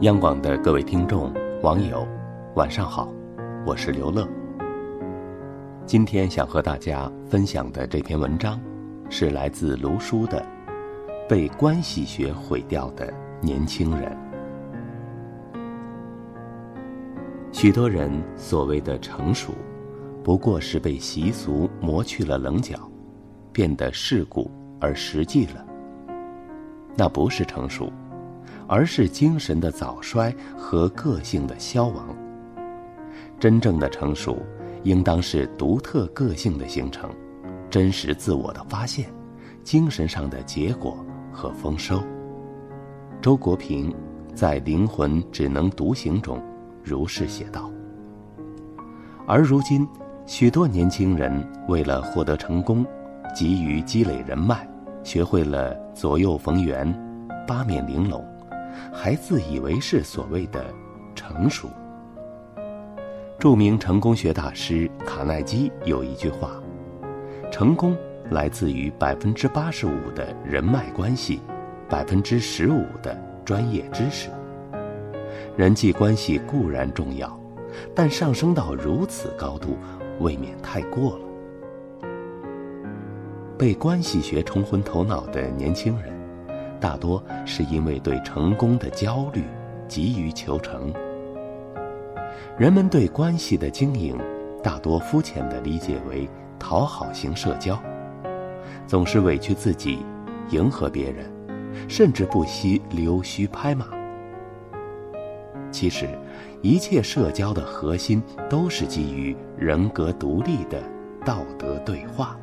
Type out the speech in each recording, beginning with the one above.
央广的各位听众、网友，晚上好，我是刘乐。今天想和大家分享的这篇文章，是来自卢书的《被关系学毁掉的年轻人》。许多人所谓的成熟，不过是被习俗磨去了棱角，变得世故而实际了。那不是成熟。而是精神的早衰和个性的消亡。真正的成熟，应当是独特个性的形成，真实自我的发现，精神上的结果和丰收。周国平在《灵魂只能独行》中如是写道。而如今，许多年轻人为了获得成功，急于积累人脉，学会了左右逢源，八面玲珑。还自以为是所谓的成熟。著名成功学大师卡耐基有一句话：“成功来自于百分之八十五的人脉关系，百分之十五的专业知识。人际关系固然重要，但上升到如此高度，未免太过了。”被关系学冲昏头脑的年轻人。大多是因为对成功的焦虑，急于求成。人们对关系的经营，大多肤浅地理解为讨好型社交，总是委屈自己，迎合别人，甚至不惜溜须拍马。其实，一切社交的核心都是基于人格独立的道德对话。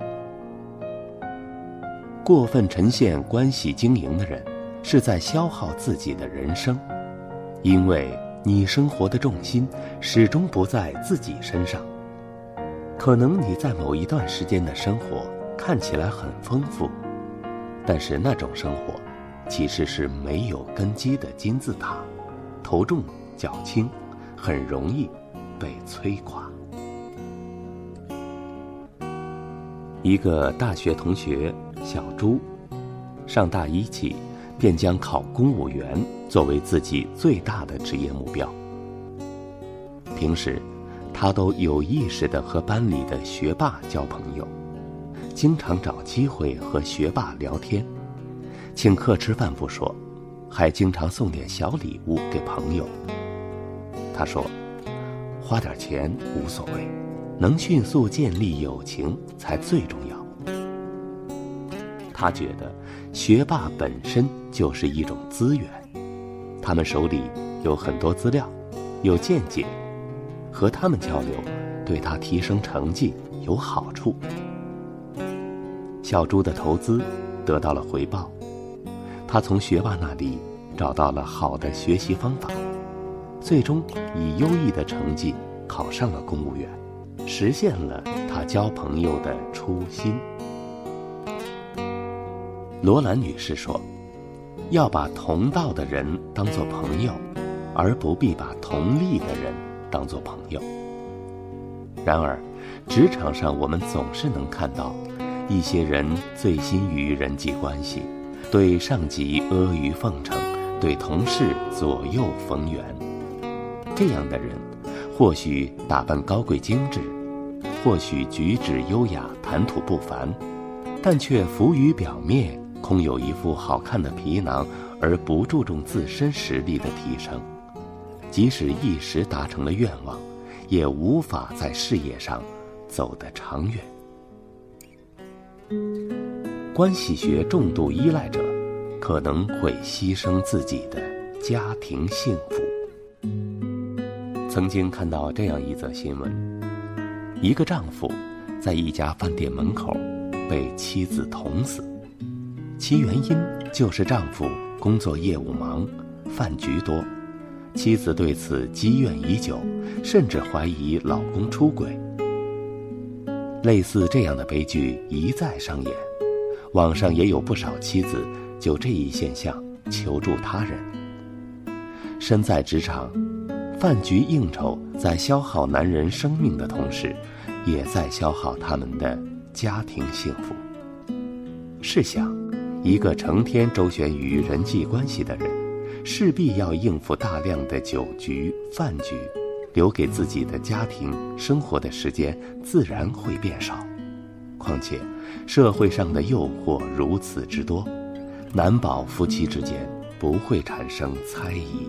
过分呈现关系经营的人，是在消耗自己的人生，因为你生活的重心始终不在自己身上。可能你在某一段时间的生活看起来很丰富，但是那种生活，其实是没有根基的金字塔，头重脚轻，很容易被摧垮。一个大学同学。小朱，上大一起，便将考公务员作为自己最大的职业目标。平时，他都有意识地和班里的学霸交朋友，经常找机会和学霸聊天，请客吃饭不说，还经常送点小礼物给朋友。他说：“花点钱无所谓，能迅速建立友情才最重要。”他觉得，学霸本身就是一种资源，他们手里有很多资料，有见解，和他们交流，对他提升成绩有好处。小朱的投资得到了回报，他从学霸那里找到了好的学习方法，最终以优异的成绩考上了公务员，实现了他交朋友的初心。罗兰女士说：“要把同道的人当作朋友，而不必把同利的人当作朋友。”然而，职场上我们总是能看到，一些人醉心于人际关系，对上级阿谀奉承，对同事左右逢源。这样的人，或许打扮高贵精致，或许举止优雅、谈吐不凡，但却浮于表面。空有一副好看的皮囊，而不注重自身实力的提升，即使一时达成了愿望，也无法在事业上走得长远。关系学重度依赖者，可能会牺牲自己的家庭幸福。曾经看到这样一则新闻：一个丈夫在一家饭店门口被妻子捅死。其原因就是丈夫工作业务忙，饭局多，妻子对此积怨已久，甚至怀疑老公出轨。类似这样的悲剧一再上演，网上也有不少妻子就这一现象求助他人。身在职场，饭局应酬在消耗男人生命的同时，也在消耗他们的家庭幸福。试想。一个成天周旋于人际关系的人，势必要应付大量的酒局饭局，留给自己的家庭生活的时间自然会变少。况且，社会上的诱惑如此之多，难保夫妻之间不会产生猜疑。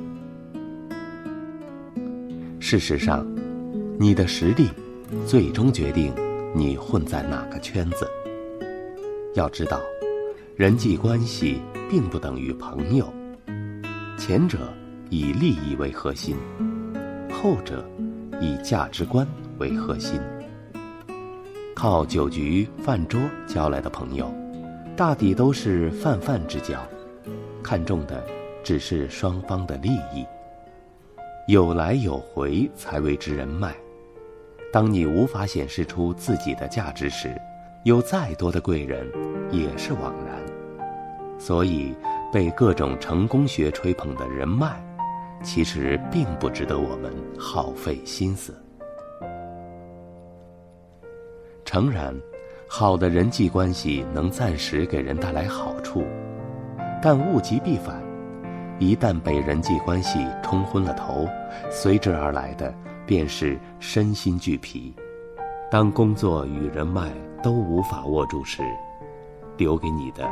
事实上，你的实力最终决定你混在哪个圈子。要知道，人际关系并不等于朋友。前者以利益为核心，后者以价值观为核心。靠酒局饭桌交来的朋友，大抵都是泛泛之交，看重的只是双方的利益。有来有回才为之人脉。当你无法显示出自己的价值时，有再多的贵人也是枉然。所以。被各种成功学吹捧的人脉，其实并不值得我们耗费心思。诚然，好的人际关系能暂时给人带来好处，但物极必反，一旦被人际关系冲昏了头，随之而来的便是身心俱疲。当工作与人脉都无法握住时，留给你的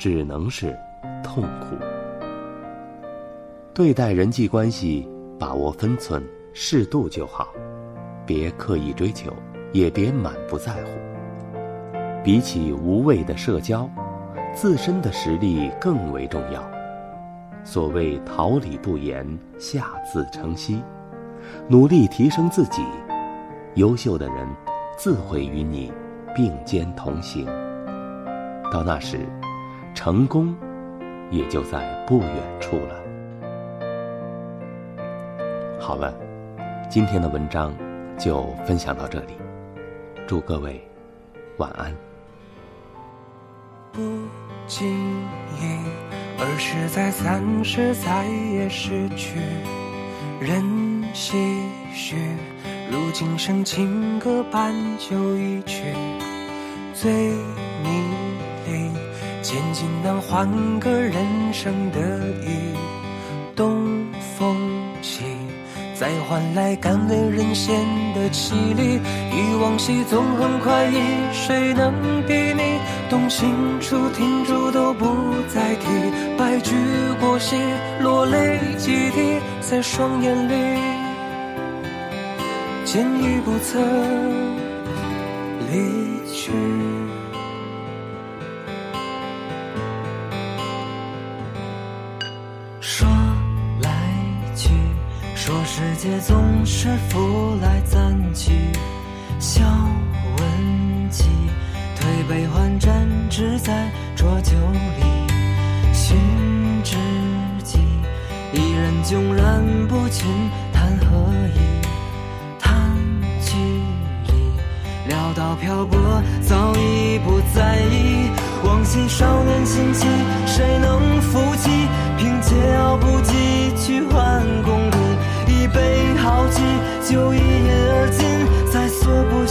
只能是。痛苦。对待人际关系，把握分寸，适度就好，别刻意追求，也别满不在乎。比起无谓的社交，自身的实力更为重要。所谓“桃李不言，下自成蹊”，努力提升自己，优秀的人自会与你并肩同行。到那时，成功。也就在不远处了。好了，今天的文章就分享到这里，祝各位晚安。不经意，而是在三，十，再也失去。任唏嘘，如今生情歌伴酒一曲，醉你。千金难换个人生的雨，东风起，再换来甘为人先的凄厉。忆往昔纵横快意，谁能比拟？动情处停住都不再提，白驹过隙，落泪几滴在双眼里，见已不曾离去。界总是浮来暂去，笑问起，推杯换盏，只在浊酒里。寻知己，一人迥然不群，谈何意？谈距离，潦倒漂泊，早已不在意。往昔少年心气，谁能负起？凭借傲不羁去换功利。一杯豪气，就一饮而尽，在所不